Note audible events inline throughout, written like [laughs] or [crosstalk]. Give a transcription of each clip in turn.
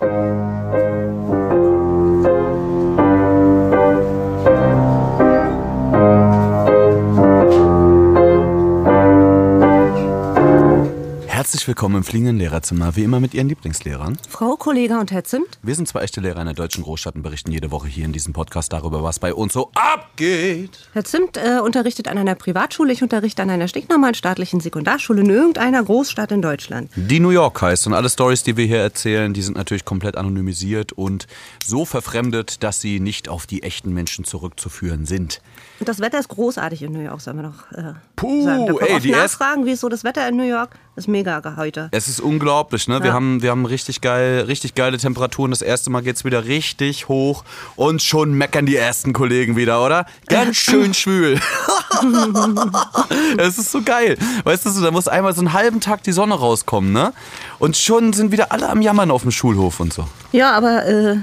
Thank you. Willkommen im fliegenden Lehrerzimmer, wie immer mit Ihren Lieblingslehrern. Frau Kollege und Herr Zimt. Wir sind zwei echte Lehrer in der deutschen Großstadt und berichten jede Woche hier in diesem Podcast darüber, was bei uns so abgeht. Herr Zimt äh, unterrichtet an einer Privatschule, ich unterrichte an einer stinknormalen staatlichen Sekundarschule in irgendeiner Großstadt in Deutschland. Die New York heißt und alle Stories, die wir hier erzählen, die sind natürlich komplett anonymisiert und so verfremdet, dass sie nicht auf die echten Menschen zurückzuführen sind. Und das Wetter ist großartig in New York, sollen wir noch äh, Puh, sagen. Da ey, die nachfragen, wie ist so das Wetter in New York? Ist mega heute. Es ist unglaublich, ne? Wir Ja. haben, wir haben richtig geil, richtig geile Temperaturen. Das erste Mal geht's wieder richtig hoch und schon meckern die ersten Kollegen wieder, oder? Ganz [laughs] schön schwül. [laughs] Es ist so geil. Weißt du, da muss einmal so einen halben Tag die Sonne rauskommen, ne? Und schon sind wieder alle am Jammern auf dem Schulhof und so. Ja, aber äh,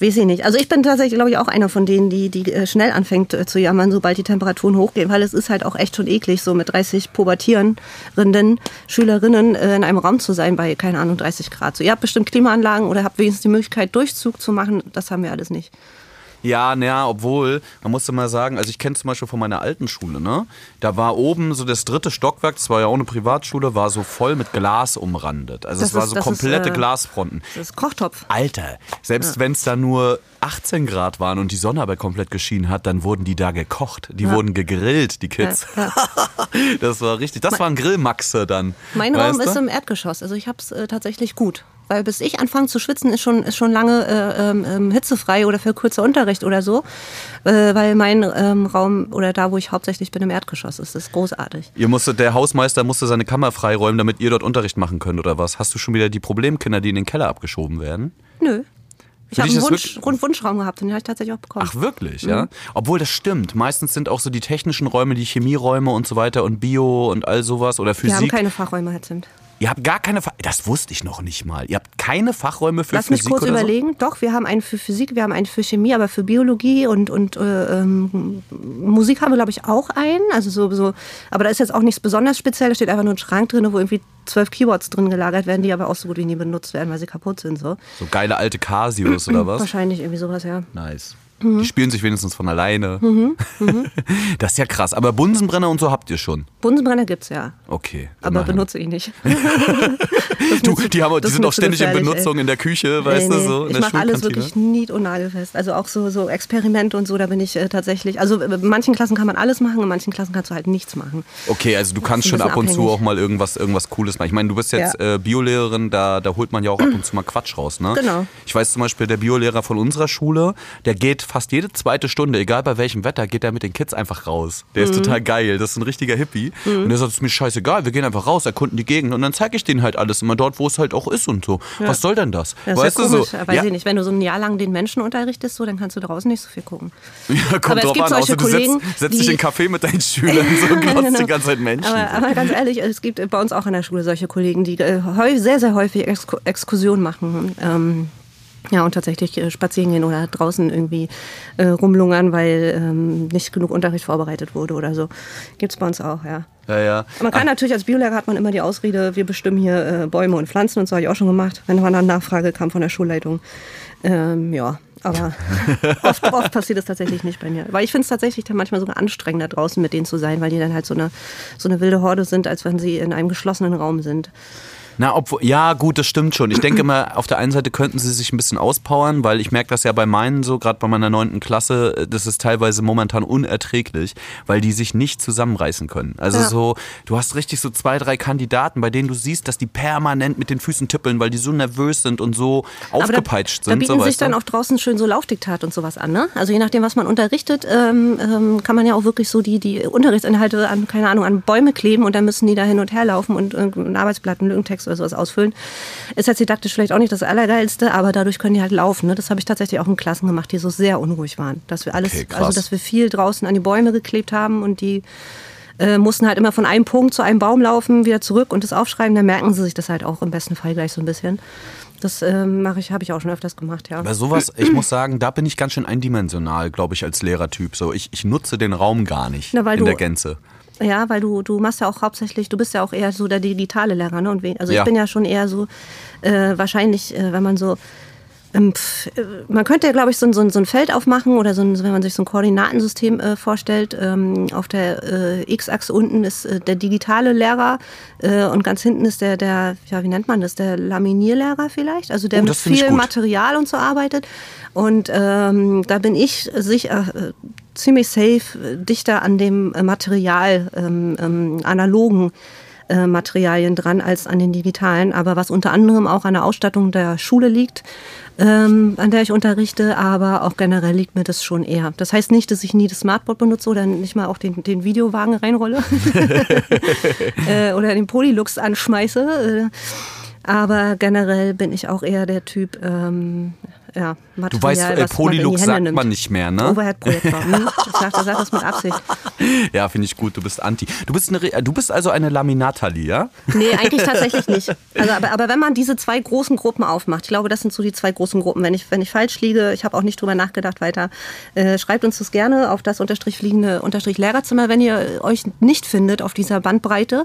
weiß ich nicht. Also ich bin tatsächlich, glaube ich, auch einer von denen, die, die äh, schnell anfängt äh, zu jammern, sobald die Temperaturen hochgehen, weil es ist halt auch echt schon eklig, so mit 30 pubertierenden Schülerinnen äh, in einem Raum zu sein bei, keine Ahnung, 30 Grad. So, ihr habt bestimmt Klimaanlagen oder habt wenigstens die Möglichkeit, Durchzug zu machen. Das haben wir alles nicht. Ja, naja, obwohl, man musste mal sagen, also ich kenne zum Beispiel von meiner alten Schule, ne? Da war oben so das dritte Stockwerk, das war ja auch eine Privatschule, war so voll mit Glas umrandet. Also Das es war ist- so das ist, komplette äh, Glasfronten. Das ist Kochtopf. Alter, selbst wenn es da nur 18 Grad waren und die Sonne aber komplett geschienen hat, dann wurden die da gekocht. Die wurden gegrillt, die Kids. Ja, [laughs] das war richtig. Das waren Grillmaxe dann. Mein weißt Raum du? ist im Erdgeschoss, also ich habe es äh, tatsächlich gut. Weil bis ich anfange zu schwitzen, ist schon, ist schon lange äh, ähm, ähm, hitzefrei oder für kurzer Unterricht oder so. Äh, weil mein ähm, Raum oder da, wo ich hauptsächlich bin, im Erdgeschoss ist. Das ist großartig. Ihr musstet, der Hausmeister musste seine Kammer freiräumen, damit ihr dort Unterricht machen könnt oder was? Hast du schon wieder die Problemkinder, die in den Keller abgeschoben werden? Nö. Ich habe einen Wunsch, Rund Wunschraum gehabt und den habe ich tatsächlich auch bekommen. Ach wirklich, Mhm. ja? Obwohl das stimmt. Meistens sind auch so die technischen Räume, die Chemieräume und so weiter und Bio und all sowas oder Wir haben Physik. keine Fachräume, Herr Zimt. Ihr habt gar keine Fa Das wusste ich noch nicht mal. Ihr habt keine Fachräume für Lass mich Physik kurz oder überlegen. Doch, wir haben einen für Physik, wir haben einen für Chemie, aber für Biologie und, und äh, ähm, Musik haben wir, glaube ich, auch einen. Also so, so, aber da ist jetzt auch nichts besonders speziell. Da steht einfach nur ein Schrank drin, wo irgendwie zwölf Keyboards drin gelagert werden, die aber auch so gut wie nie benutzt werden, weil sie kaputt sind. So. so? So geile alte Casios oder [clears throat] was? Wahrscheinlich irgendwie sowas, ja. Nice. Mhm. Die spielen sich wenigstens von alleine. [laughs] Das ist ja krass. Aber Bunsenbrenner und so habt ihr schon. Bunsenbrenner gibt's ja, Okay. aber immerhin. benutze ich nicht. [laughs] [laughs] Du, die, haben, die sind auch ständig in Benutzung ey. in der Küche, weißt Nee, du, nee. so in ich mache alles wirklich nied- und nagelfest. Also auch so, so Experimente und so, da bin ich äh, tatsächlich. Also in manchen Klassen kann man alles machen, in manchen Klassen kannst du halt nichts machen. Okay, also du kannst schon ab und zu abhängig. auch mal irgendwas, irgendwas Cooles machen. Ich meine, du bist jetzt Ja. äh, Biolehrerin, da, da holt man ja auch ab und zu mal Quatsch raus, ne? Genau. Ich weiß zum Beispiel, der Biolehrer von unserer Schule, der geht fast jede zweite Stunde, egal bei welchem Wetter, geht er mit den Kids einfach raus. Der Mhm. ist total geil, das ist ein richtiger Hippie. Und der sagt, es ist mir scheißegal, wir gehen einfach raus, erkunden die Gegend und dann zeige ich denen halt alles immer dort, wo es halt auch ist und so. Was soll denn das? Das weißt ist ja du so? weiß Ja, ich nicht. Wenn du so ein Jahr lang den Menschen unterrichtest, so, dann kannst du draußen nicht so viel gucken. [laughs] ja, kommt Aber es drauf gibt an, solche außer du Kollegen, setzt, setzt dich in einen Café mit deinen [laughs] Schülern so und glotzt Genau. die ganze Zeit Menschen. Aber, aber ganz ehrlich, es gibt bei uns auch an der Schule solche Kollegen, die äh, sehr, sehr häufig Exku Exkursionen machen. Ähm, ja, und tatsächlich äh, spazieren gehen oder draußen irgendwie äh, rumlungern, weil ähm, nicht genug Unterricht vorbereitet wurde oder so. Gibt's bei uns auch, ja. ja, ja. Man kann natürlich als Biolehrer hat man immer die Ausrede, wir bestimmen hier äh, Bäume und Pflanzen und so habe ich auch schon gemacht, wenn man dann Nachfrage kam von der Schulleitung. Ähm, ja, aber [laughs] oft, oft passiert es tatsächlich nicht bei mir. Weil ich finde es tatsächlich dann manchmal sogar anstrengender draußen mit denen zu sein, weil die dann halt so eine, so eine wilde Horde sind, als wenn sie in einem geschlossenen Raum sind. Na, obwohl, ja, gut, das stimmt schon. Ich denke mal, auf der einen Seite könnten sie sich ein bisschen auspowern, weil ich merke das ja bei meinen so, gerade bei meiner neunten Klasse, das ist teilweise momentan unerträglich, weil die sich nicht zusammenreißen können. Also Ja. so, du hast richtig so zwei, drei Kandidaten, bei denen du siehst, dass die permanent mit den Füßen tippeln, weil die so nervös sind und so aufgepeitscht da, sind. Da bieten so, sich dann auch draußen schön so Laufdiktat und sowas an. Ne? Also je nachdem, was man unterrichtet, ähm, ähm, kann man ja auch wirklich so die, die Unterrichtsinhalte an, keine Ahnung, an Bäume kleben und dann müssen die da hin und her laufen und irgendein Arbeitsblatt, einen Lückentext oder sowas ausfüllen. Ist jetzt didaktisch vielleicht auch nicht das Allergeilste, aber dadurch können die halt laufen. Ne? Das habe ich tatsächlich auch in Klassen gemacht, die so sehr unruhig waren. Dass wir alles, Okay, also dass wir viel draußen an die Bäume geklebt haben und die äh, mussten halt immer von einem Punkt zu einem Baum laufen, wieder zurück und das aufschreiben. Dann merken sie sich das halt auch im besten Fall gleich so ein bisschen. Das ähm, mache ich, habe ich auch schon öfters gemacht, ja. Bei sowas, ich muss sagen, da bin ich ganz schön eindimensional, glaube ich, als Lehrertyp. So, ich, ich nutze den Raum gar nicht Na, weil in du- der Gänze. Ja, weil du, du machst ja auch hauptsächlich, du bist ja auch eher so der digitale Lehrer, ne? Und also Ja. ich bin ja schon eher so, äh, wahrscheinlich, äh, wenn man so, äh, man könnte ja, glaube ich, so, ein- so, so ein Feld aufmachen oder so ein, wenn man sich so ein Koordinatensystem äh, vorstellt. Ähm, auf der äh, X-Achse unten ist äh, der digitale Lehrer äh, und ganz hinten ist der, der, ja, wie nennt man das, der Laminierlehrer vielleicht, also der Oh, mit viel. Material und so arbeitet. Und ähm, da bin ich sicher äh, ziemlich safe äh, dichter an dem äh, Material, ähm, ähm, analogen äh, Materialien dran als an den digitalen. Aber was unter anderem auch an der Ausstattung der Schule liegt, ähm, an der ich unterrichte, aber auch generell liegt mir das schon eher. Das heißt nicht, dass ich nie das Smartboard benutze oder nicht mal auch den, den Videowagen reinrolle [laughs] äh, oder den Polylux anschmeiße. Äh, aber generell bin ich auch eher der Typ, ähm, ja, Material, Du weißt, äh, was man in die Polylux Hände sagt nimmt. man nicht mehr, ne? Overhead-Projektor. Hm? Ich sag, ich sag das mit Absicht. [laughs] Ja, finde ich gut. Du bist anti. Du bist, eine, Re- du bist also eine Laminatali, ja? Nee, eigentlich [laughs] tatsächlich nicht. Also, aber, aber wenn man diese zwei großen Gruppen aufmacht, ich glaube, das sind so die zwei großen Gruppen. Wenn ich, wenn ich falsch liege, ich habe auch nicht drüber nachgedacht weiter, äh, schreibt uns das gerne auf das unterstrich fliegende unterstrich Lehrerzimmer, wenn ihr euch nicht findet auf dieser Bandbreite.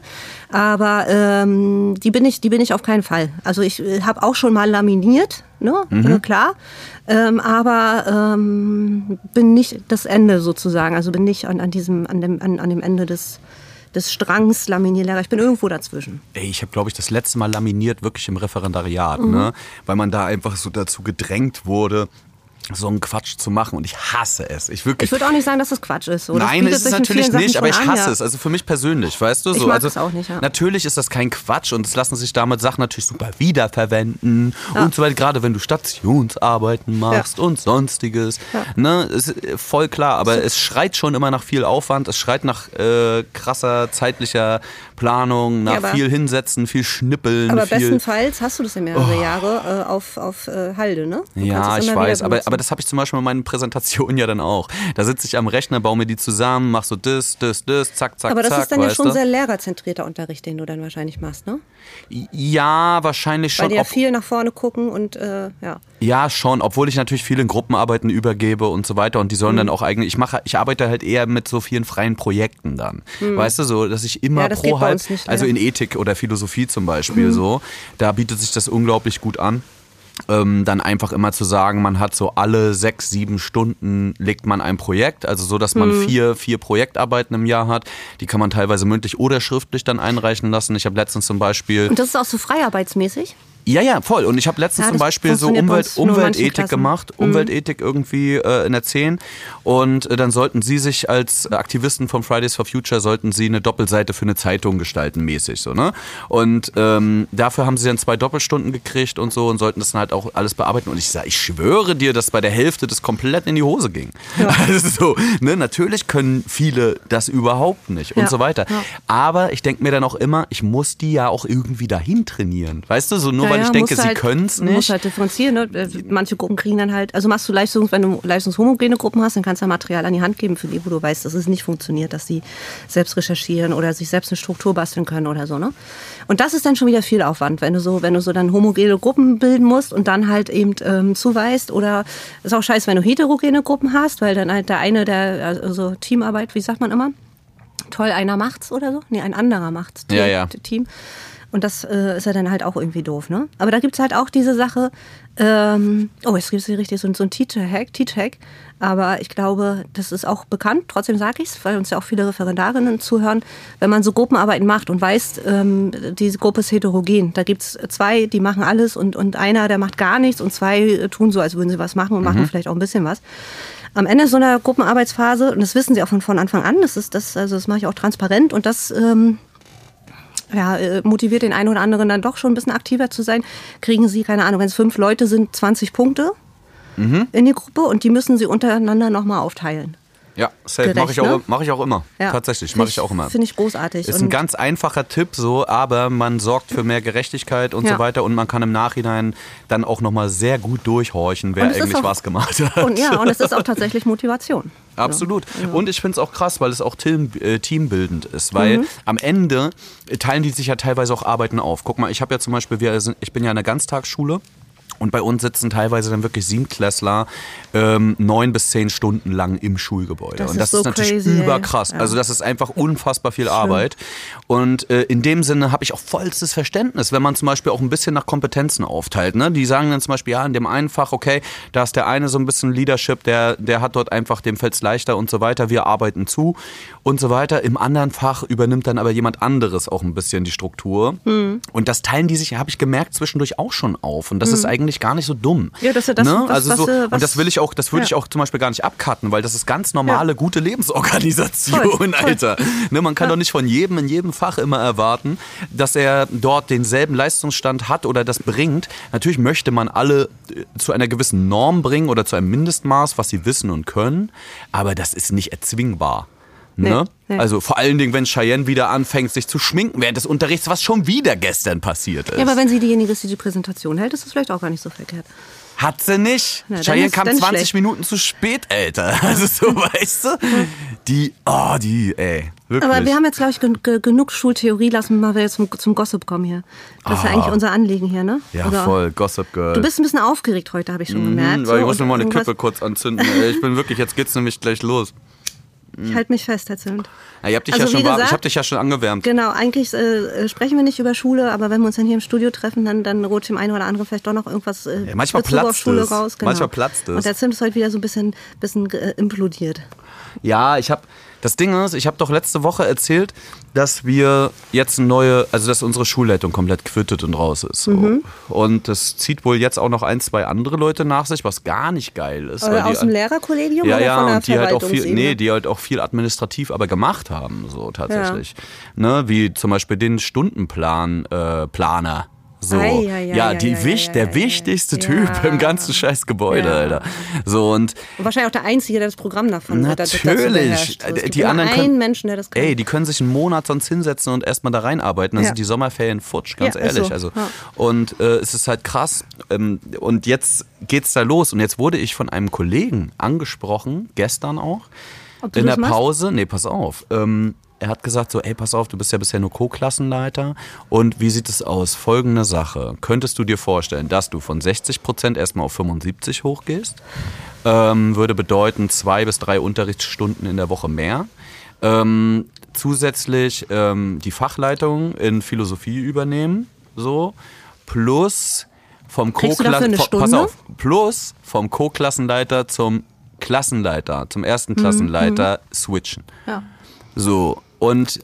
Aber ähm, die, bin ich, die bin ich auf keinen Fall. Also ich äh, habe auch schon mal laminiert, ne? Äh, klar. Ähm, aber ähm, bin nicht das Ende sozusagen. Also bin nicht an, an, diesem, an, dem, an, an dem Ende des, des Strangs Laminierlehrer. Ich bin irgendwo dazwischen. Ey, ich habe, glaube ich, das letzte Mal laminiert wirklich im Referendariat, Mhm. ne? Weil man da einfach so dazu gedrängt wurde, so einen Quatsch zu machen. Und ich hasse es. Ich wirklich. Ich würde auch nicht sagen, dass das Quatsch ist. So. Nein, ist es natürlich nicht, aber ich an, hasse ja. es. Also für mich persönlich, weißt du? Ich so. mag also, es auch nicht, ja. Natürlich ist das kein Quatsch und es lassen sich damit Sachen natürlich super wiederverwenden und so weiter. Gerade wenn du Stationsarbeiten machst und sonstiges. Ne, ist voll klar, aber es schreit schon immer nach viel Aufwand. Es schreit nach äh, krasser zeitlicher Planung, nach Ja, aber- viel Hinsetzen, viel Schnippeln. Aber viel bestenfalls hast du das ja mehrere Jahre äh, auf, auf äh, Halde, ne? Du Ja, ich weiß, aber. Aber das habe ich zum Beispiel in meinen Präsentationen ja dann auch. Da sitze ich am Rechner, baue mir die zusammen, mach so das, das, das, zack, zack, Aber das zack. ist dann ja schon du? sehr lehrerzentrierter Unterricht, den du dann wahrscheinlich machst, ne? Ja, wahrscheinlich Weil schon. die ja viel nach vorne gucken und äh, ja. ja, schon, obwohl ich natürlich viel in Gruppenarbeiten übergebe und so weiter und die Mhm. sollen dann auch eigentlich, ich mache, ich arbeite halt eher mit so vielen freien Projekten dann. Weißt du, so, dass ich immer Mhm. Ja, pro halb, also in Ethik oder Philosophie zum Beispiel Mhm. so, da bietet sich das unglaublich gut an. Ähm, dann einfach immer zu sagen, man hat so alle sechs, sieben Stunden legt man ein Projekt, also so, dass man Mhm. vier, vier Projektarbeiten im Jahr hat. Die kann man teilweise mündlich oder schriftlich dann einreichen lassen. Ich habe letztens zum Beispiel Und das ist auch so freiarbeitsmäßig? Ja, ja, voll. Und ich habe letztens Ja, zum Beispiel so Umwelt, Umweltethik Klassen. Mhm. gemacht, Umweltethik irgendwie äh, in der 10. Und äh, dann sollten sie sich als Aktivisten von Fridays for Future, sollten sie eine Doppelseite für eine Zeitung gestalten, mäßig so, ne? Und ähm, dafür haben sie dann zwei Doppelstunden gekriegt und so und sollten das dann halt auch alles bearbeiten. Und ich sage, ich schwöre dir, dass bei der Hälfte das komplett in die Hose ging. [laughs] Also so, ne? Natürlich können viele das überhaupt nicht und Ja, so weiter. ja. Aber ich denke mir dann auch immer, ich muss die ja auch irgendwie dahin trainieren. Weißt du, so nur Ja, weil ich denke, sie halt- können es Du musst nicht. halt differenzieren. Ne? Äh, Manche Gruppen kriegen dann halt, also machst du Leistungs, wenn du leistungshomogene Gruppen hast, dann kannst du Material an die Hand geben für die, wo du weißt, dass es nicht funktioniert, dass sie selbst recherchieren oder sich selbst eine Struktur basteln können oder so. Ne? Und das ist dann schon wieder viel Aufwand, wenn du so, wenn du so dann homogene Gruppen bilden musst und dann halt eben ähm, zuweist oder ist auch scheiße, wenn du heterogene Gruppen hast, weil dann halt der eine, der, also Teamarbeit, wie sagt man immer? Toll, einer macht's oder so? Nee, ein anderer macht's. Ja, ja. Team. Und das äh, ist ja dann halt auch irgendwie doof, ne? Aber da gibt's halt auch diese Sache, ähm, oh, jetzt gibt's hier richtig so, so ein Teacher-Hack, Teach-Hack. Aber ich glaube, das ist auch bekannt, trotzdem sage ich's, weil uns ja auch viele Referendarinnen zuhören. Wenn man so Gruppenarbeiten macht und weiß, ähm, diese Gruppe ist heterogen, da gibt's zwei, die machen alles und, und einer, der macht gar nichts und zwei äh, tun so, als würden sie was machen und machen vielleicht auch ein bisschen was am Ende so einer Gruppenarbeitsphase, und das wissen sie auch von, von Anfang an, das ist das, also das mache ich auch transparent und das ähm, ja, äh, motiviert den einen oder anderen dann doch schon ein bisschen aktiver zu sein, kriegen sie, keine Ahnung, wenn es fünf Leute sind, 20 Punkte Mhm. in die Gruppe und die müssen sie untereinander nochmal aufteilen. Ja, safe. Mache ich, auch, ne? mach ich auch immer. Ja. Tatsächlich, mache ich auch immer. Finde ich großartig. Ist ein ganz einfacher Tipp so, aber man sorgt für mehr Gerechtigkeit und Ja. so weiter und man kann im Nachhinein dann auch nochmal sehr gut durchhorchen, wer eigentlich auch- was gemacht hat. und ja, und es ist auch [laughs] tatsächlich Motivation. Absolut. Und ich finde es auch krass, weil es auch team, äh, teambildend ist, weil Mhm. am Ende teilen die sich ja teilweise auch Arbeiten auf. Guck mal, ich habe ja zum Beispiel, wir sind, ich bin ja in einer Ganztagsschule. Und bei uns sitzen teilweise dann wirklich Siebenklässler ähm, neun bis zehn Stunden lang im Schulgebäude. Das und ist das so ist natürlich crazy, überkrass. Ja. Also das ist einfach unfassbar viel Arbeit. Und äh, in dem Sinne habe ich auch vollstes Verständnis, wenn man zum Beispiel auch ein bisschen nach Kompetenzen aufteilt. Ne? Die sagen dann zum Beispiel, ja, in dem einen Fach, okay, da ist der eine so ein bisschen Leadership, der, der hat dort einfach, dem fällt's leichter und so weiter, wir arbeiten zu und so weiter. Im anderen Fach übernimmt dann aber jemand anderes auch ein bisschen die Struktur. Mhm. Und das teilen die sich, habe ich gemerkt, zwischendurch auch schon auf. Und das ist eigentlich gar nicht so dumm. Ja, das ist ja das, ne? was- also was, so, äh, und was- das will ich auch, das würde Ja. ich auch zum Beispiel gar nicht abcutten, weil das ist ganz normale, Ja. gute Lebensorganisation, Voll, voll. Alter. Ne, man kann doch nicht von jedem in jedem Fach immer erwarten, dass er dort denselben Leistungsstand hat oder das bringt. Natürlich möchte man alle äh, zu einer gewissen Norm bringen oder zu einem Mindestmaß, was sie wissen und können, aber das ist nicht erzwingbar. Ne? Nee, nee. Also vor allen Dingen, wenn Cheyenne wieder anfängt, sich zu schminken während des Unterrichts, was schon wieder gestern passiert ist. Ja, aber wenn sie diejenige ist, die die Präsentation hält, ist das vielleicht auch gar nicht so verkehrt. Hat sie nicht. Na, Cheyenne ist- kam dann 20 schlecht. Minuten zu spät, Alter. [laughs] Also so, [laughs] weißt du? Die, oh, die, ey, wirklich. Aber wir haben jetzt, glaube ich, gen ge genug Schultheorie. Lassen wir mal zum, zum Gossip kommen hier. Das ist ja Ah. eigentlich unser Anliegen hier, ne? ja, Oder- voll, Gossip Girl. Du bist ein bisschen aufgeregt heute, habe ich schon gemerkt. Mhm, weil ich So, muss und mir mal eine Kippe kurz anzünden. Ich bin wirklich, jetzt geht's nämlich gleich los. Ich halte mich fest, Herr Zimt. Ja, ich hab dich, Also, ja warm, ich gesagt- hab dich ja schon angewärmt. Genau, eigentlich äh, sprechen wir nicht über Schule, aber wenn wir uns dann hier im Studio treffen, dann, dann rutscht dem einen oder anderen vielleicht doch noch irgendwas äh, Ja, manchmal Bezug auf platzt Schule es. raus. Genau. Manchmal platzt es. Und der Zimt ist heute wieder so ein bisschen, bisschen äh, implodiert. Ja, ich habe das Ding ist, ich habe doch letzte Woche erzählt, dass wir jetzt eine neue, also dass unsere Schulleitung komplett quittet und raus ist. So. Mhm. Und das zieht wohl jetzt auch noch ein, zwei andere Leute nach sich, was gar nicht geil ist. Oder die- aus dem Lehrerkollegium ja, oder ja, von der und die halt auch viel, nee, die halt auch viel administrativ aber gemacht haben, so tatsächlich. Ne, wie zum Beispiel den Stundenplan, äh, Planer. So, Ei, ei, ei, ja, die wich, der wichtigste. Typ im ganzen scheiß Gebäude, Ja. Alter. So und Und wahrscheinlich auch der Einzige, der das Programm davon Natürlich. beherrscht. So, es Äh, gibt die anderen einen können- Menschen, der das kann. Ey, die können sich einen Monat sonst hinsetzen und erstmal da reinarbeiten. Dann Ja. sind die Sommerferien futsch, ganz Ja, ehrlich. so. Also. Und äh, es ist halt krass. Ähm, und jetzt geht's da los. Und jetzt wurde ich von einem Kollegen angesprochen, gestern auch, in der machst? Pause. Nee, pass auf. Ähm, er hat gesagt so, ey, pass auf, du bist ja bisher nur Co-Klassenleiter. Und wie sieht es aus? Folgende Sache. Könntest du dir vorstellen, dass du von 60 Prozent erstmal auf 75 hochgehst? Ähm, würde bedeuten zwei bis drei Unterrichtsstunden in der Woche mehr. Ähm, zusätzlich ähm, die Fachleitung in Philosophie übernehmen, so plus vom Kriegst du dafür eine Co-Klassen, pass Stunde? auf, plus vom Co-Klassenleiter zum Klassenleiter, zum ersten Klassenleiter switchen. Ja. So, und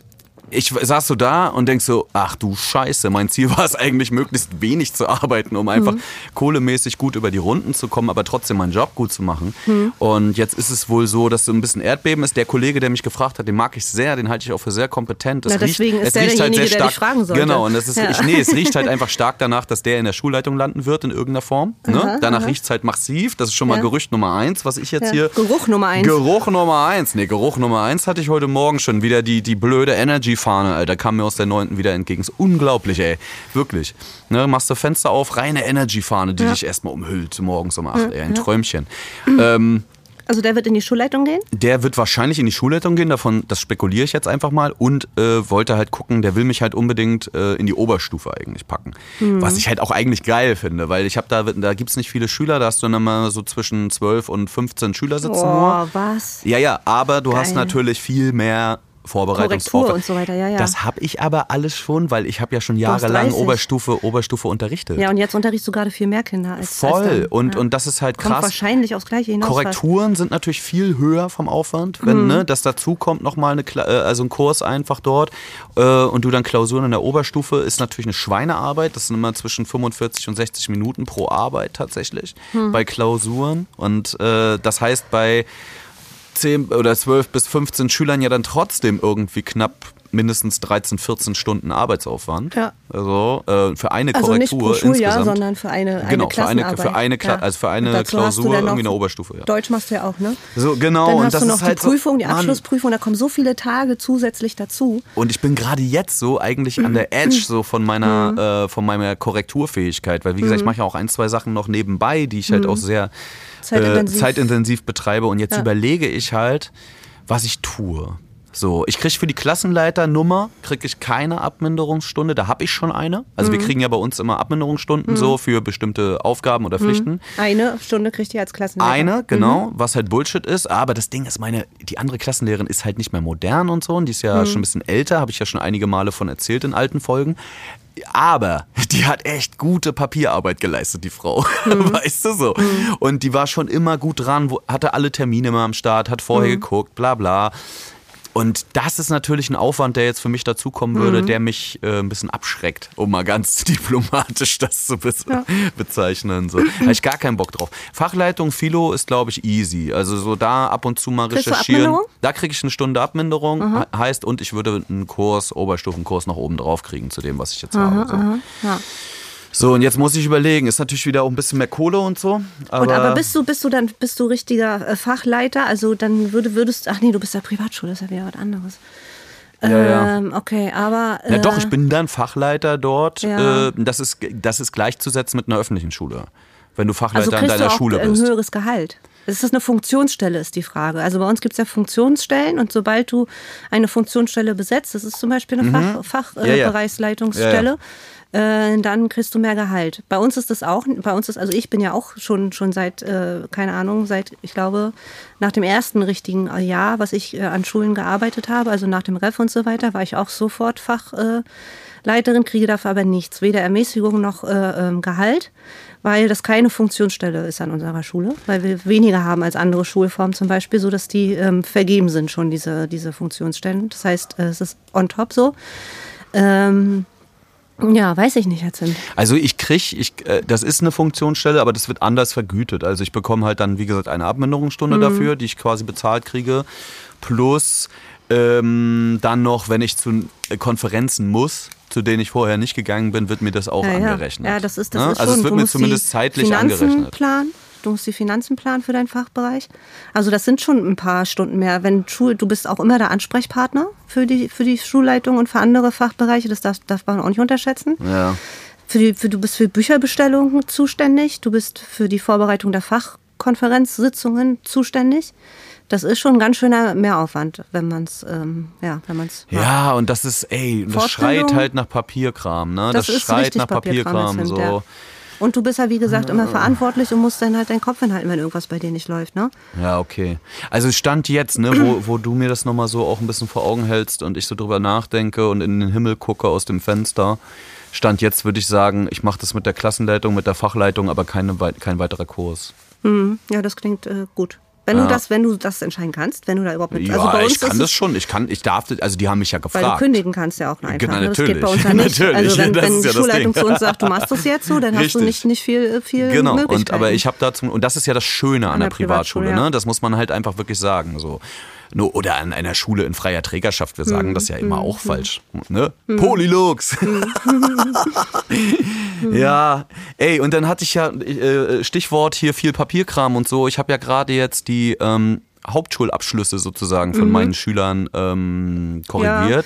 ich saß so da und denk so, ach du Scheiße, mein Ziel war es eigentlich, möglichst wenig zu arbeiten, um einfach kohlemäßig gut über die Runden zu kommen, aber trotzdem meinen Job gut zu machen. Und jetzt ist es wohl so, dass so ein bisschen Erdbeben ist. Der Kollege, der mich gefragt hat, den mag ich sehr, den halte ich auch für sehr kompetent. Das Na, deswegen ist es riecht halt sehr stark. fragen sollte. Genau, und das ist, Ja. ich, nee, es riecht halt [laughs] einfach stark danach, dass der in der Schulleitung landen wird in irgendeiner Form. Ne? Danach riecht es halt massiv. Das ist schon mal Ja. Gerücht Nummer eins, was ich jetzt Ja. hier Geruch Nummer eins. Geruch Nummer eins. Nee, Geruch Nummer eins hatte ich heute Morgen schon. Wieder die, die blöde Energy-Fahne, Alter, kam mir aus der neunten wieder entgegen. Ist unglaublich, ey. Wirklich. Ne, machst du Fenster auf, reine Energy-Fahne, die dich erstmal umhüllt morgens um acht. ey, ein Träumchen. Ähm, Also der wird in die Schulleitung gehen? der wird wahrscheinlich in die Schulleitung gehen, davon, das spekuliere ich jetzt einfach mal. Und äh, wollte halt gucken, der will mich halt unbedingt äh, in die Oberstufe eigentlich packen. Mhm. Was ich halt auch eigentlich geil finde, weil ich habe da, da gibt es nicht viele Schüler, da hast du dann immer so zwischen 12 und 15 Schüler sitzen nur. Oh, was? Ja, ja, aber du hast Geil. natürlich viel mehr Vorbereitungsaufwand. Korrektur und so weiter, ja, ja. Das habe ich aber alles schon, weil ich habe ja schon jahrelang 30. Oberstufe, Oberstufe unterrichtet. Ja, und jetzt unterrichtest du gerade viel mehr Kinder als als Voll. dann. Und, ja. und das ist halt Kommt krass. wahrscheinlich aufs Gleiche hinaus. Korrekturen sind natürlich viel höher vom Aufwand, wenn Mhm. ne, das dazu kommt nochmal eine, äh, also ein Kurs einfach dort äh, und du dann Klausuren in der Oberstufe ist natürlich eine Schweinearbeit. Das sind immer zwischen 45 und 60 Minuten pro Arbeit tatsächlich Hm. bei Klausuren und äh, das heißt bei 10 oder 12 bis 15 Schülern ja dann trotzdem irgendwie knapp mindestens 13, 14 Stunden Arbeitsaufwand. Ja. Also äh, für eine Also nicht Korrektur pro Schuljahr, insgesamt. sondern für eine, eine Genau, für eine, für eine, Kla Ja. also für eine Klausur irgendwie in der Oberstufe. Ja. Deutsch machst du ja auch, ne? So, genau, Dann und hast das du noch ist halt die Prüfung, die Mann, Abschlussprüfung, da kommen so viele Tage zusätzlich dazu. Und ich bin gerade jetzt so eigentlich an der [clears throat] Edge so von meiner, äh, von meiner Korrekturfähigkeit, weil wie gesagt, ich mache ja auch ein, zwei Sachen noch nebenbei, die ich halt auch sehr Zeitintensiv. Äh, zeitintensiv betreibe. Und jetzt Ja. überlege ich halt, was ich tue. So, ich kriege für die Klassenleiternummer kriege ich keine Abminderungsstunde. Da habe ich schon eine. Also wir kriegen ja bei uns immer Abminderungsstunden so für bestimmte Aufgaben oder Pflichten. Eine Stunde kriegt ihr als Klassenlehrer. Eine, genau, was halt Bullshit ist. Aber das Ding ist, meine, die andere Klassenlehrerin ist halt nicht mehr modern und so. Und die ist ja schon ein bisschen älter, habe ich ja schon einige Male von erzählt in alten Folgen. Aber die hat echt gute Papierarbeit geleistet, die Frau. [laughs] Weißt du so? Und die war schon immer gut dran, hatte alle Termine immer am Start, hat vorher geguckt, bla bla. Und das ist natürlich ein Aufwand, der jetzt für mich dazukommen würde, der mich äh, ein bisschen abschreckt, um mal ganz [laughs] diplomatisch das zu be bezeichnen. So. Habe ich gar keinen Bock drauf. Fachleitung Philo ist, glaube ich, easy. Also so da ab und zu mal Kriegst recherchieren. Da kriege ich eine Stunde Abminderung. He- Heißt, und ich würde einen Kurs, Oberstufenkurs nach oben drauf kriegen zu dem, was ich jetzt habe. So. Ja. So, und jetzt muss ich überlegen. Ist natürlich wieder auch ein bisschen mehr Kohle und so. Aber, Und aber bist du, bist du dann bist du richtiger äh, Fachleiter? Also dann würde, würdest ach nee, du bist ja Privatschule, das ist ja wieder was anderes. Ja, ja. Ähm, okay, aber. Ja, äh, doch, ich bin dann Fachleiter dort. Ja. Äh, das, ist, das ist gleichzusetzen mit einer öffentlichen Schule. Wenn du also Fachleiter in kriegst du deiner auch Schule ein bist. höheres Gehalt. Ist das eine Funktionsstelle, ist die Frage. Also bei uns gibt es ja Funktionsstellen und sobald du eine Funktionsstelle besetzt, das ist zum Beispiel eine Fach, Fach, Mhm. Ja, äh, ja. Bereichsleitungsstelle, Äh, dann kriegst du mehr Gehalt. Bei uns ist das auch, bei uns ist, also ich bin ja auch schon, schon seit, äh, keine Ahnung, seit, ich glaube, nach dem ersten richtigen Jahr, was ich äh, an Schulen gearbeitet habe, also nach dem Ref und so weiter, war ich auch sofort Fachleiterin, äh, kriege dafür aber nichts, weder Ermäßigung noch äh, ähm, Gehalt, weil das keine Funktionsstelle ist an unserer Schule, weil wir weniger haben als andere Schulformen zum Beispiel, so dass die ähm, vergeben sind schon diese diese Funktionsstellen. Das heißt, es ist on top so. Ähm, ja, weiß ich nicht, Herr Zimt. Also ich krieg, ich, äh, das ist eine Funktionsstelle, aber das wird anders vergütet. Also ich bekomme halt dann, wie gesagt, eine Abminderungsstunde dafür, die ich quasi bezahlt kriege. Plus ähm, dann noch, wenn ich zu äh, Konferenzen muss, zu denen ich vorher nicht gegangen bin, wird mir das auch ja, angerechnet. Ja, das ist das Ne? ist Also schon. es wird mir zumindest zeitlich Finanzen angerechnet. Planen. Du musst die Finanzen planen für deinen Fachbereich. Also das sind schon ein paar Stunden mehr. Wenn Schul, du bist auch immer der Ansprechpartner für die für die Schulleitung und für andere Fachbereiche. Das darf, darf man auch nicht unterschätzen. Ja. Für die, für, du bist für Bücherbestellungen zuständig. Du bist für die Vorbereitung der Fachkonferenzsitzungen zuständig. Das ist schon ein ganz schöner Mehraufwand, wenn man es, ähm, ja, wenn man es. Ja, und das ist, ey, das schreit halt nach Papierkram, ne? Das, Das schreit nach Papierkram, Papierkram, so. ja. Und du bist ja, wie gesagt, immer verantwortlich und musst dann halt deinen Kopf hinhalten, wenn irgendwas bei dir nicht läuft, ne? Ja, okay. Also Stand jetzt, ne, wo, wo du mir das nochmal so auch ein bisschen vor Augen hältst und ich so drüber nachdenke und in den Himmel gucke aus dem Fenster. Stand jetzt würde ich sagen, ich mache das mit der Klassenleitung, mit der Fachleitung, aber keine, kein weiterer Kurs. Mhm. Ja, das klingt äh, gut. Wenn Ja. du das, wenn du das entscheiden kannst, wenn du da überhaupt mit. Ja, also bei uns ich kann das schon. Ich kann, ich darf, also die haben mich ja Weil du gefragt. kündigen kannst ja auch einfach. Genau, ne? Das geht bei uns [laughs] ja natürlich. nicht. Also Natürlich, wenn, das wenn ist die ja Schulleitung zu uns sagt, du machst das jetzt so, dann hast du Richtig. nicht, nicht viel, viel Genau, und, aber ich habe dazu, und das ist ja das Schöne an, der, der Privatschule, Privatschule, ja. ne? das muss man halt einfach wirklich sagen. So. Oder an einer Schule in freier Trägerschaft, wir Hm, sagen das ja immer auch falsch. Ne? Polylux! [laughs] Hm. ja, ey, und dann hatte ich ja äh, Stichwort hier viel Papierkram und so. Ich habe ja gerade jetzt die ähm, Hauptschulabschlüsse sozusagen Mhm. von meinen Schülern ähm, korrigiert.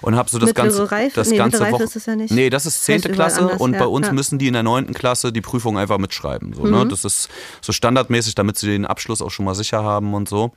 Und habe so das Mittlere ganze, Reife? das Nee, ganze Woche. ist ja nicht. Nee, das ist Das 10. heißt überall Klasse anders, und ja, bei uns ja. müssen die in der 9. Klasse die Prüfung einfach mitschreiben. So, Mhm. ne? Das ist so standardmäßig, damit sie den Abschluss auch schon mal sicher haben und so.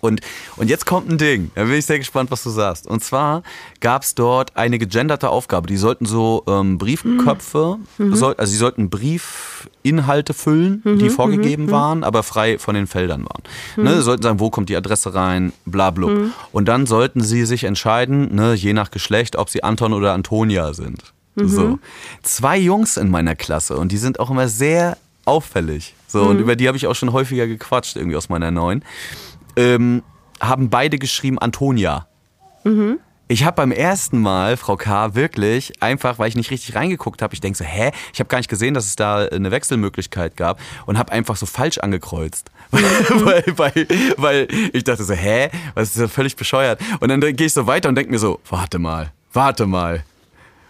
Und, und jetzt kommt ein Ding. Da bin ich sehr gespannt, was du sagst. Und zwar gab es dort eine gegenderte Aufgabe. Die sollten so ähm, Briefköpfe, Mhm. soll, also sie sollten Briefinhalte füllen, die vorgegeben waren, aber frei von den Feldern waren. Ne, sie sollten sagen, wo kommt die Adresse rein, bla blub. Und dann sollten sie sich entscheiden, ne, je nach Geschlecht, ob sie Anton oder Antonia sind. So. Zwei Jungs in meiner Klasse und die sind auch immer sehr auffällig. So, und über die habe ich auch schon häufiger gequatscht, irgendwie aus meiner neuen ähm, haben beide geschrieben Antonia. Ich habe beim ersten Mal, Frau K., wirklich einfach, weil ich nicht richtig reingeguckt habe, ich denke so, hä? Ich habe gar nicht gesehen, dass es da eine Wechselmöglichkeit gab und habe einfach so falsch angekreuzt. [laughs] weil, weil, weil ich dachte so, hä? Was ist ja völlig bescheuert. Und dann gehe ich so weiter und denke mir so, warte mal, warte mal.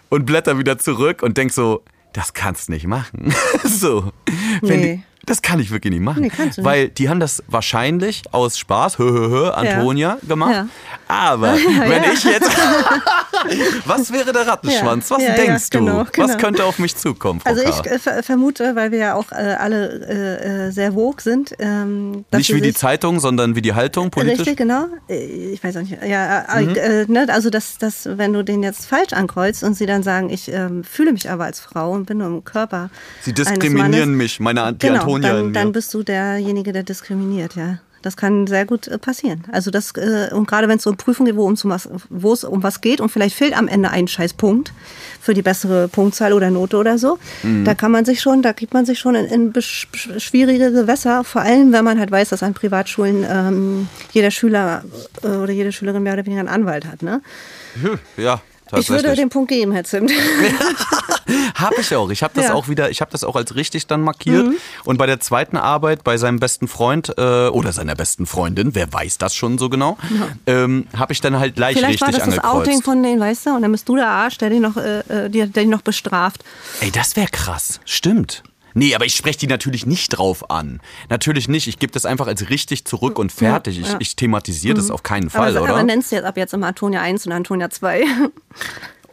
Und blätter wieder zurück und denk so, das kannst nicht machen. [laughs] so. Nee. Das kann ich wirklich nicht machen. Nee, kannst du nicht. Weil die haben das wahrscheinlich aus Spaß, hö, hö, hö, Antonia, gemacht. Ja. Aber [laughs] wenn ich jetzt. [laughs] was wäre der Rattenschwanz? Ja. Was Ja, ja, denkst du? genau, Was genau. könnte auf mich zukommen, Frau Also ich äh, ver vermute, weil wir ja auch äh, alle äh, äh, sehr vogue sind, ähm, Nicht wie die Zeitung, sondern wie die Haltung politisch. Richtig, genau. Äh, Ich weiß auch nicht. Ja, äh, Mhm. äh, ne, also dass, dass, wenn du den jetzt falsch ankreuzt und sie dann sagen, ich ähm, fühle mich aber als Frau und bin nur im Körper. Sie diskriminieren Mannes, mich, meine die genau, Antonia in dann, mir. dann bist du derjenige, der diskriminiert, ja. Das kann sehr gut äh, passieren. Also das äh, und gerade wenn es so um Prüfungen geht, wo, um was, wo es um was geht und vielleicht fehlt am Ende ein Scheißpunkt für die bessere Punktzahl oder Note oder so, Mhm. da kann man sich schon, da gibt man sich schon in, in schwierige Gewässer. Vor allem, wenn man halt weiß, dass an Privatschulen ähm, jeder Schüler äh, oder jede Schülerin mehr oder weniger einen Anwalt hat. Ne? ja, Ich würde den Punkt geben, Herr Zimt. [laughs] Habe ich auch. Ich habe das Ja. Mhm. auch wieder, ich habe das auch als richtig dann markiert. Und bei der zweiten Arbeit bei seinem besten Freund äh, oder seiner besten Freundin, wer weiß das schon so genau, ähm, habe ich dann halt gleich Vielleicht war richtig das das angekreuzt. Outing von denen, weißt du? Und dann bist du der Arsch, der dich noch, äh, äh, der der dich noch bestraft. Ey, das wäre krass. Stimmt. Nee, aber ich spreche die natürlich nicht drauf an. Natürlich nicht. Ich gebe das einfach als richtig zurück und fertig. Ich, ja. Mhm. ich thematisiere das auf keinen Fall, aber, oder? aber nennst du jetzt ab jetzt immer Antonia 1 und Antonia 2. [laughs]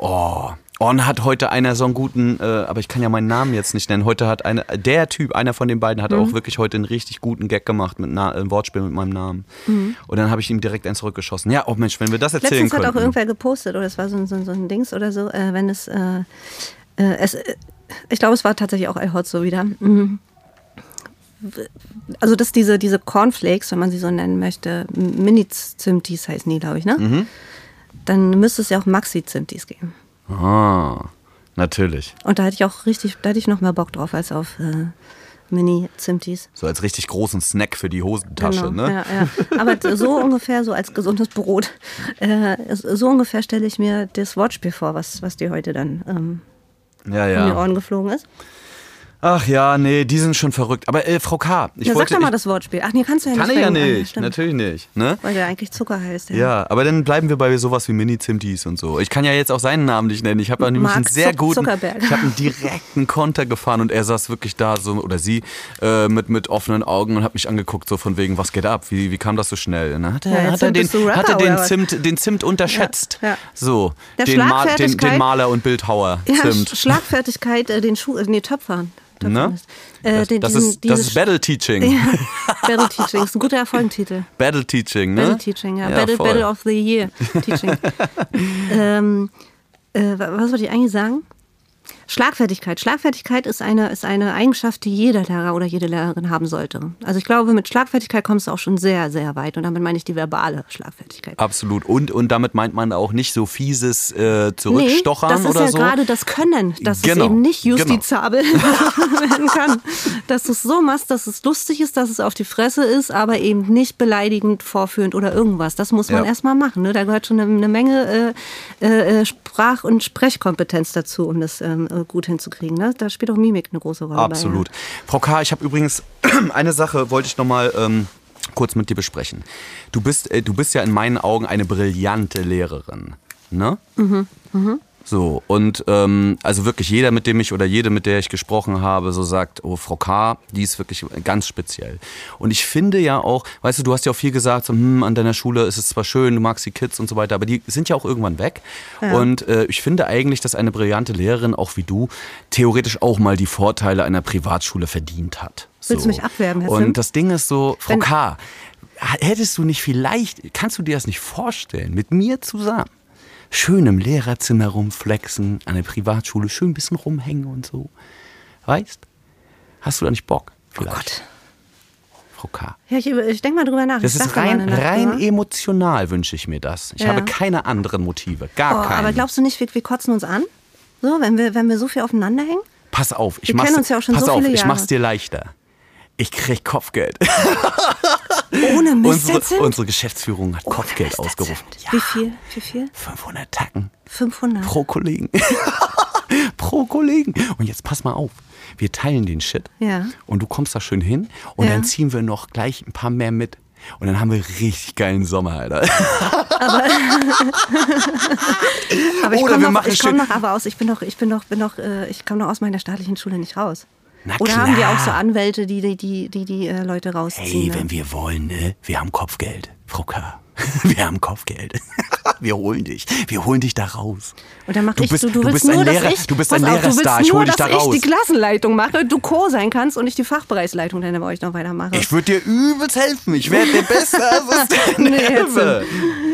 Oh. Und hat heute einer so einen guten, äh, aber ich kann ja meinen Namen jetzt nicht nennen. Heute hat einer, der Typ, einer von den beiden, Mhm. hat auch wirklich heute einen richtig guten Gag gemacht mit Na, ein Wortspiel mit meinem Namen. Und dann habe ich ihm direkt eins zurückgeschossen. Ja, oh Mensch, wenn wir das erzählen Mhm. Letztens hat auch könnten. irgendwer gepostet, oder es war so, ein- so, so ein Dings oder so, äh, wenn es, äh, äh, es äh, ich glaube, es war tatsächlich auch El Hotzo wieder. Mhm. Also, dass diese, diese Cornflakes, wenn man sie so nennen möchte, Mini-Zimtis heißen die, glaube ich, ne? Mhm. Dann müsste es ja auch Maxi-Zimtis geben. Ah, natürlich. Und da hätte ich auch richtig, da hätte ich noch mehr Bock drauf als auf äh, Mini-Zimtis. So als richtig großen Snack für die Hosentasche, Genau, ne? ja, ja. Aber so [laughs] ungefähr, so als gesundes Brot, äh, so ungefähr stelle ich mir das Wortspiel vor, was, was dir heute dann ähm, Ja, um die ja. Ohren geflogen ist. Ach ja, nee, die sind schon verrückt. Aber äh, Frau K., ich ja, sag wollte. doch mal ich, das Wortspiel. Ach nee, kannst du ja kann nicht. ich ja nicht, stimmt. natürlich nicht. Ne? Weil der eigentlich Zucker heißt. Ja. Ja, aber dann bleiben wir bei sowas wie Mini-Zimtis und so. Ich kann ja jetzt auch seinen Namen nicht nennen. Ich habe ja nämlich einen sehr Zuck- guten. Zuckerberg. Ich habe einen direkten Konter gefahren und er saß wirklich da so oder sie äh, mit mit offenen Augen und hat mich angeguckt so von wegen, was geht ab? Wie, wie kam das so schnell? Und dann hat er, Ja, hat er den, Rapper, hat er den? Zimt, den Zimt unterschätzt. Ja. So, Der den, Mal, den, den Maler und Bildhauer Zimt. Sch- Schlagfertigkeit, äh, den Schuh, äh, nee, Töpfern. Töpfern Ne? ist- Äh, Das, den- das, diesen- ist, das ist Battle Teaching. Ja, [laughs] Battle Teaching, ist ein guter Erfolgentitel. Battle Teaching, ne? Battle Teaching, ja. Battle, voll. Battle of the Year Teaching. [laughs] ähm, äh, wa- was wollte ich eigentlich sagen? Schlagfertigkeit. Schlagfertigkeit ist eine, ist eine Eigenschaft, die jeder Lehrer oder jede Lehrerin haben sollte. Also ich glaube, mit Schlagfertigkeit kommst du auch schon sehr, sehr weit. Und damit meine ich die verbale Schlagfertigkeit. Absolut. Und, und damit meint man auch nicht so fieses äh, Zurückstochern das ist oder ja so. gerade das Können, dass Genau, es eben nicht genau. justizabel [laughs] werden kann. Dass du es so machst, dass es lustig ist, dass es auf die Fresse ist, aber eben nicht beleidigend, vorführend oder irgendwas. Das muss man Ja. erstmal machen. Ne? Da gehört schon eine, eine Menge äh, äh, Sprach- und Sprechkompetenz dazu, um das ähm, äh, gut hinzukriegen. Ne? Da spielt auch Mimik eine große Rolle. Absolut. Frau K., ich habe übrigens [clears throat] eine Sache, wollte ich nochmal ähm, kurz mit dir besprechen. Du bist, äh, du bist ja in meinen Augen eine brillante Lehrerin. Ne? Mhm, So, und ähm, also wirklich jeder, mit dem ich oder jede, mit der ich gesprochen habe, so sagt, oh, Frau K., die ist wirklich ganz speziell. Und ich finde ja auch, weißt du, du hast ja auch viel gesagt, so, hm, an deiner Schule ist es zwar schön, du magst die Kids und so weiter, aber die sind ja auch irgendwann weg. Und äh, ich finde eigentlich, dass eine brillante Lehrerin, auch wie du, theoretisch auch mal die Vorteile einer Privatschule verdient hat. Willst du mich abwerben, Herr Und Zimt? das Ding ist so, Frau Wenn- K., hättest du nicht vielleicht, kannst du dir das nicht vorstellen, mit mir zusammen, schön im Lehrerzimmer rumflexen, an der Privatschule schön ein bisschen rumhängen und so. Weißt? Hast du da nicht Bock? Oh Vielleicht, Gott. Frau K. Ja, ich, ich denke mal drüber nach. Das Ich ist rein, Nacht rein emotional wünsche ich mir das. Ich Ja. habe keine anderen Motive. Gar Oh, keine. aber glaubst du nicht, wir, wir kotzen uns an? So, wenn wir, wenn wir so viel aufeinander hängen? Pass auf, ich Wir mach's, kennen uns ja auch schon pass so auf, ich mach's dir leichter. Ich krieg Kopfgeld. [laughs] Ohne Mist unsere, unsere Geschäftsführung hat Ohne Kopfgeld Mist ausgerufen. jetzt? Wie viel? Wie viel? 500 Tacken 500. pro Kollegen. [laughs] pro Kollegen. Und jetzt pass mal auf. Wir teilen den Shit. Ja. Und du kommst da schön hin und Ja. dann ziehen wir noch gleich ein paar mehr mit. Und dann haben wir richtig geilen Sommer, Alter. Aber [laughs] ich Oder komme noch, ich komm noch aber aus, ich bin noch, ich bin noch, bin noch, äh, ich komme noch aus meiner staatlichen Schule nicht raus. Na Oder haben die klar. auch so Anwälte, die die, die, die, die äh, Leute rausziehen? Hey, ne? wenn wir wollen, ne? Wir haben Kopfgeld, Frau K. [laughs] Wir haben Kopfgeld. [laughs] Wir holen dich. Wir holen dich da raus. Und dann mach Du ich, bist- du, du du bist ein nur, Lehrer- dass ich, du bist ein Lehrerstar, ich nur, hol dich dass da raus. ich die Klassenleitung mache, du Co sein kannst und ich die Fachbereichsleitung dann bei euch noch weitermache. Ich würde dir übelst helfen. Ich werde der beste [laughs] Assistent Nee,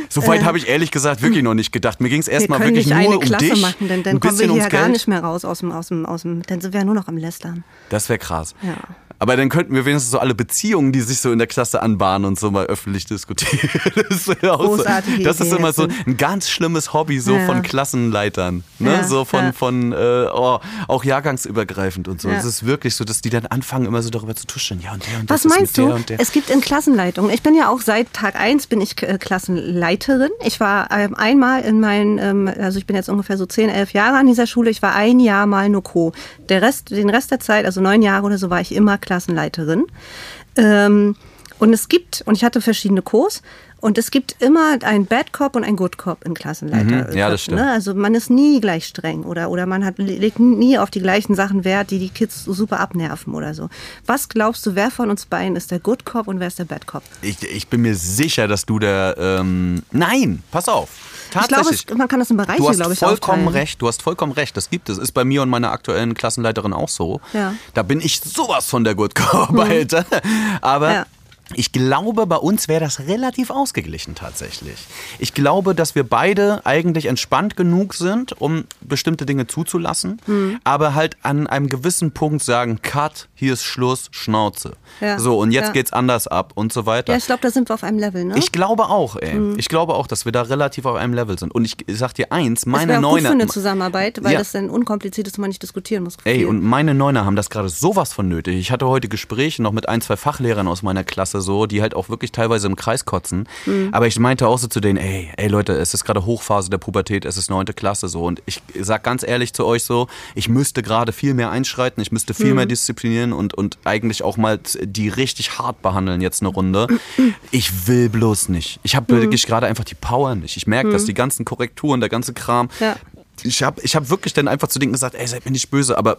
So weit habe ich ehrlich gesagt wirklich noch nicht gedacht. Mir ging es wir erstmal können wirklich nicht nur eine um Klasse dich. machen, denn dann ein kommen wir hier ums gar Geld. nicht mehr raus aus dem, aus dem, aus dem, dann sind wir ja nur noch am Lästern. Das wäre krass. Ja. Aber dann könnten wir wenigstens so alle Beziehungen, die sich so in der Klasse anbahnen und so mal öffentlich diskutieren. [laughs] Das, Großartige das ist immer so ein ganz schlimmes Hobby so Ja. von Klassenleitern. Ne? Ja, So von, ja. von äh, oh, auch jahrgangsübergreifend und so. Es ist wirklich so, dass die dann anfangen, immer so darüber zu tuscheln. Ja, und der und Was das meinst du? der der. Es gibt in Klassenleitungen. Ich bin ja auch seit Tag eins bin ich äh, Klassenleiterin. Ich war ähm, einmal in meinen, ähm, also ich bin jetzt ungefähr so 10, 11 Jahre an dieser Schule. Ich war ein Jahr mal nur Co. Der Rest, den Rest der Zeit, also neun Jahre oder so, war ich immer Klassenleiterin. Ähm, und es gibt, und ich hatte verschiedene Co's, und es gibt immer einen Bad Cop und einen Good Cop in Klassenleiter. Mhm, ja, das stimmt. Ne? Also man ist nie gleich streng oder, oder man hat, legt nie auf die gleichen Sachen Wert, die die Kids super abnerven oder so. Was glaubst du, wer von uns beiden ist der Good Cop und wer ist der Bad Cop? Ich, ich bin mir sicher, dass du der. Ähm, nein, pass auf. Ich glaube, Tatsächlich. man kann das in Bereiche, Du hast glaube ich, vollkommen aufteilen. recht, du hast vollkommen recht. Das gibt es. Ist bei mir und meiner aktuellen Klassenleiterin auch so. Ja. Da bin ich sowas von der Good Cop, Alter. Aber Ja. Ich glaube, bei uns wäre das relativ ausgeglichen tatsächlich. Ich glaube, dass wir beide eigentlich entspannt genug sind, um bestimmte Dinge zuzulassen, Hm. aber halt an einem gewissen Punkt sagen, Cut, hier ist Schluss, Schnauze. Ja. So, und jetzt Ja. geht's anders ab und so weiter. Ja, ich glaube, da sind wir auf einem Level, ne? Ich glaube auch, ey. Mhm. Ich glaube auch, dass wir da relativ auf einem Level sind. Und ich sag dir eins, das meine wäre auch gut für Neuner. eine Zusammenarbeit, weil Ja. das dann unkompliziert ist man nicht diskutieren muss. Ey, und meine Neuner haben das gerade sowas von nötig. Ich hatte heute Gespräche noch mit ein, zwei Fachlehrern aus meiner Klasse so, die halt auch wirklich teilweise im Kreis kotzen. Mhm. Aber ich meinte auch so zu denen, ey, ey Leute, es ist gerade Hochphase der Pubertät, es ist neunte Klasse so. Und ich sag ganz ehrlich zu euch so, ich müsste gerade viel mehr einschreiten, ich müsste viel Mhm. mehr disziplinieren und, und eigentlich auch mal die richtig hart behandeln jetzt eine Runde. Ich will bloß nicht. Ich Mhm. habe wirklich gerade einfach die Power nicht. Ich merke, dass die ganzen Korrekturen, der ganze Kram, Ja. ich habe ich hab wirklich dann einfach zu denen gesagt, ey, seid mir nicht böse, aber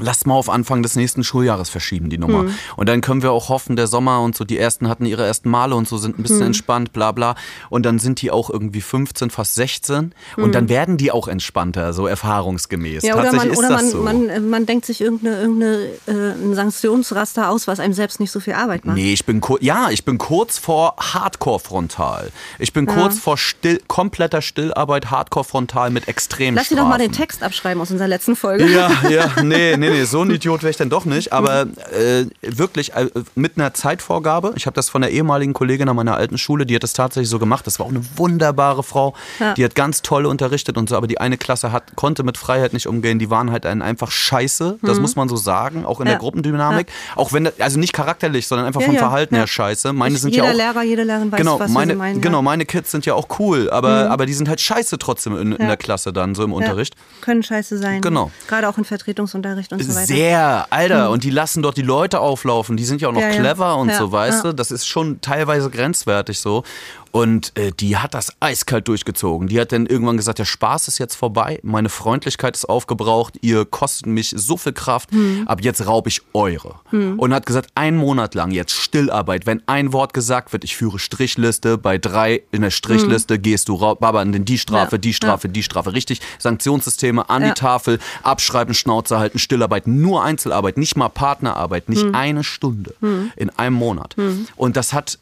lasst mal auf Anfang des nächsten Schuljahres verschieben, die Nummer. Und dann können wir auch hoffen, der Sommer und so, die ersten hatten ihre ersten Male und so, sind ein bisschen entspannt, bla bla. Und dann sind die auch irgendwie 15, fast 16 und dann werden die auch entspannter, so erfahrungsgemäß. Ja, oder man, oder man, so. man, man denkt sich irgendeine, irgendeine äh, Sanktionsraster aus, was einem selbst nicht so viel Arbeit macht. Nee, ich bin ja, ich bin kurz vor Hardcore-Frontal. Ich bin kurz vor still kompletter Stillarbeit, Hardcore-Frontal mit extremen Lass sie doch mal den Text abschreiben aus unserer letzten Folge. Ja, ja, nee, nee, nee, so ein Idiot wäre ich dann doch nicht. Aber äh, wirklich äh, mit einer Zeitvorgabe. Ich habe das von der ehemaligen Kollegin an meiner alten Schule, die hat das tatsächlich so gemacht. Das war auch eine wunderbare Frau. Ja. Die hat ganz toll unterrichtet und so. Aber die eine Klasse hat, konnte mit Freiheit nicht umgehen. Die waren halt ein, einfach scheiße. Das muss man so sagen. Auch in Mhm. Ja. der Gruppendynamik. Auch wenn, also nicht charakterlich, sondern einfach Ja, vom ja, Verhalten ja. her scheiße. Meine Ich- sind jeder ja auch. Lehrer, jede Lehrerin weiß, genau, was meine, sie meinen. Genau, ja. Mhm. meine Kids sind ja auch cool. Aber, aber die sind halt scheiße trotzdem in, in Ja. der Klasse dann, so im Unterricht. Ja, können scheiße sein. Genau. Gerade auch in Vertretungsunterricht und so weiter. Sehr, Alter. Und die lassen dort die Leute auflaufen. Die sind ja auch noch Ja, ja. clever und Ja, so, weißt ja. du? Das ist schon teilweise grenzwertig so. Und äh, die hat das eiskalt durchgezogen. Die hat dann irgendwann gesagt, der Spaß ist jetzt vorbei, meine Freundlichkeit ist aufgebraucht, ihr kostet mich so viel Kraft, Hm. ab jetzt raub ich eure. Und hat gesagt, einen Monat lang jetzt Stillarbeit. Wenn ein Wort gesagt wird, ich führe Strichliste, bei drei in der Strichliste gehst du raub, Baba, in die Strafe, Ja, die Strafe, die Strafe. Richtig, Sanktionssysteme an Ja. die Tafel, abschreiben, Schnauze halten, Stillarbeit, nur Einzelarbeit, nicht mal Partnerarbeit, nicht Hm. eine Stunde in einem Monat. Und das hat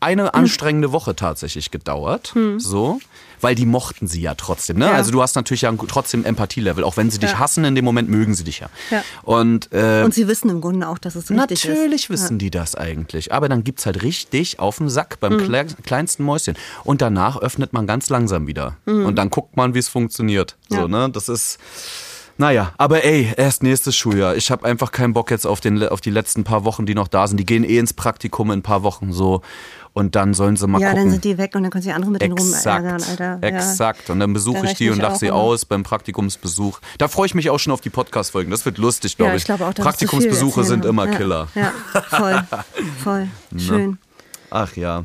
eine anstrengende Woche tatsächlich gedauert, so, weil die mochten sie ja trotzdem. Ne? Hm. Ja. Also du hast natürlich ja trotzdem Empathielevel, auch wenn sie dich Ja. hassen, in dem Moment mögen sie dich ja. Ja. Und, äh, Und sie wissen im Grunde auch, dass es richtig ist. Natürlich wissen die das eigentlich. Aber dann gibt's halt richtig auf den Sack beim Hm. kle kleinsten Mäuschen. Und danach öffnet man ganz langsam wieder. Und dann guckt man, wie es funktioniert. So, Hm. Ne? Das ist. Naja, aber ey, erst nächstes Schuljahr. Ich habe einfach keinen Bock jetzt auf, den, auf die letzten paar Wochen, die noch da sind. Die gehen eh ins Praktikum in ein paar Wochen so. Und dann sollen sie mal Ja, gucken. dann sind die weg und dann können sie andere mit denen rumärgern, Alter. Ja. exakt. Und dann besuche ich die und lache sie immer. aus beim Praktikumsbesuch. Da freue ich mich auch schon auf die Podcast-Folgen. Das wird lustig, glaube Ja, ich. ich glaube auch, Praktikumsbesuche sind immer ja. Killer. Ja, voll, [laughs] voll. Schön. Ach ja.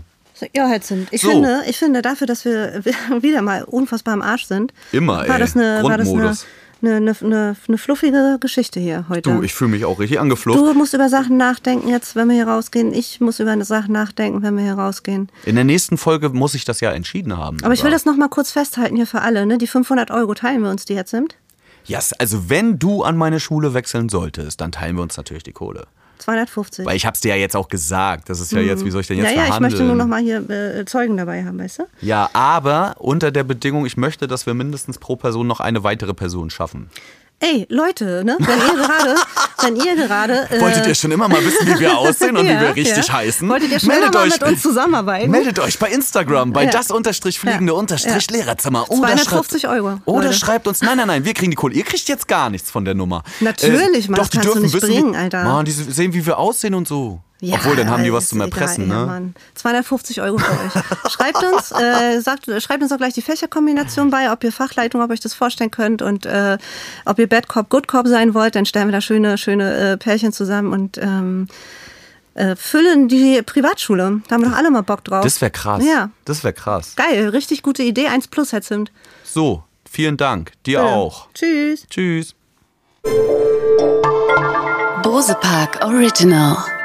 Ja, Hetzend. Ich So. finde, ich finde dafür, dass wir [laughs] wieder mal unfassbar am Arsch sind, Immer, war ey. das eine, war das eine, Grundmodus. Eine, eine, eine, eine fluffige Geschichte hier heute. Du, ich fühle mich auch richtig angeflucht. Du musst über Sachen nachdenken jetzt, wenn wir hier rausgehen. Ich muss über eine Sache nachdenken, wenn wir hier rausgehen. In der nächsten Folge muss ich das ja entschieden haben. Aber ich will das noch mal kurz festhalten hier für alle. Ne? Die 500 Euro teilen wir uns, die jetzt sind. Ja, yes, also wenn du an meine Schule wechseln solltest, dann teilen wir uns natürlich die Kohle. 250. Weil ich hab's dir ja jetzt auch gesagt. Das ist ja jetzt, wie soll ich denn jetzt ja, ja, verhandeln? ich möchte nur noch mal hier äh, Zeugen dabei haben, weißt du? Ja, aber unter der Bedingung, ich möchte, dass wir mindestens pro Person noch eine weitere Person schaffen. Ey, Leute, ne? Wenn ihr gerade, [laughs] wenn ihr gerade. Äh, Wolltet ihr schon immer mal wissen, wie wir aussehen und ja, wie wir richtig ja. heißen? Wolltet ihr schon meldet immer mal euch, mit uns zusammenarbeiten? Meldet euch bei Instagram, bei ja. das unterstrich fliegende unterstrich Lehrerzimmer. Oder 250 schreibt, Euro. Oder Leute. schreibt uns, nein, nein, nein, wir kriegen die Kohle. Ihr kriegt jetzt gar nichts von der Nummer. Natürlich, äh, Mann, doch, die dürfen wissen, bringen, Alter. Man, die sehen, wie wir aussehen und so. Ja, Obwohl, dann haben die was zum Erpressen, egal, ne? Mann. 250 Euro für euch. [laughs] Schreibt uns, äh, sagt, schreibt uns auch gleich die Fächerkombination bei, ob ihr Fachleitung, ob ihr euch das vorstellen könnt und äh, ob ihr Bad Cop, Good Cop sein wollt, dann stellen wir da schöne, schöne äh, Pärchen zusammen und ähm, äh, füllen die Privatschule. Da haben wir doch alle mal Bock drauf. Das wäre krass. Ja. Das wäre krass. Geil, richtig gute Idee. 1 plus, Herr Zimt. So, vielen Dank. Dir ja. auch. Tschüss. Tschüss. Bose Park Original.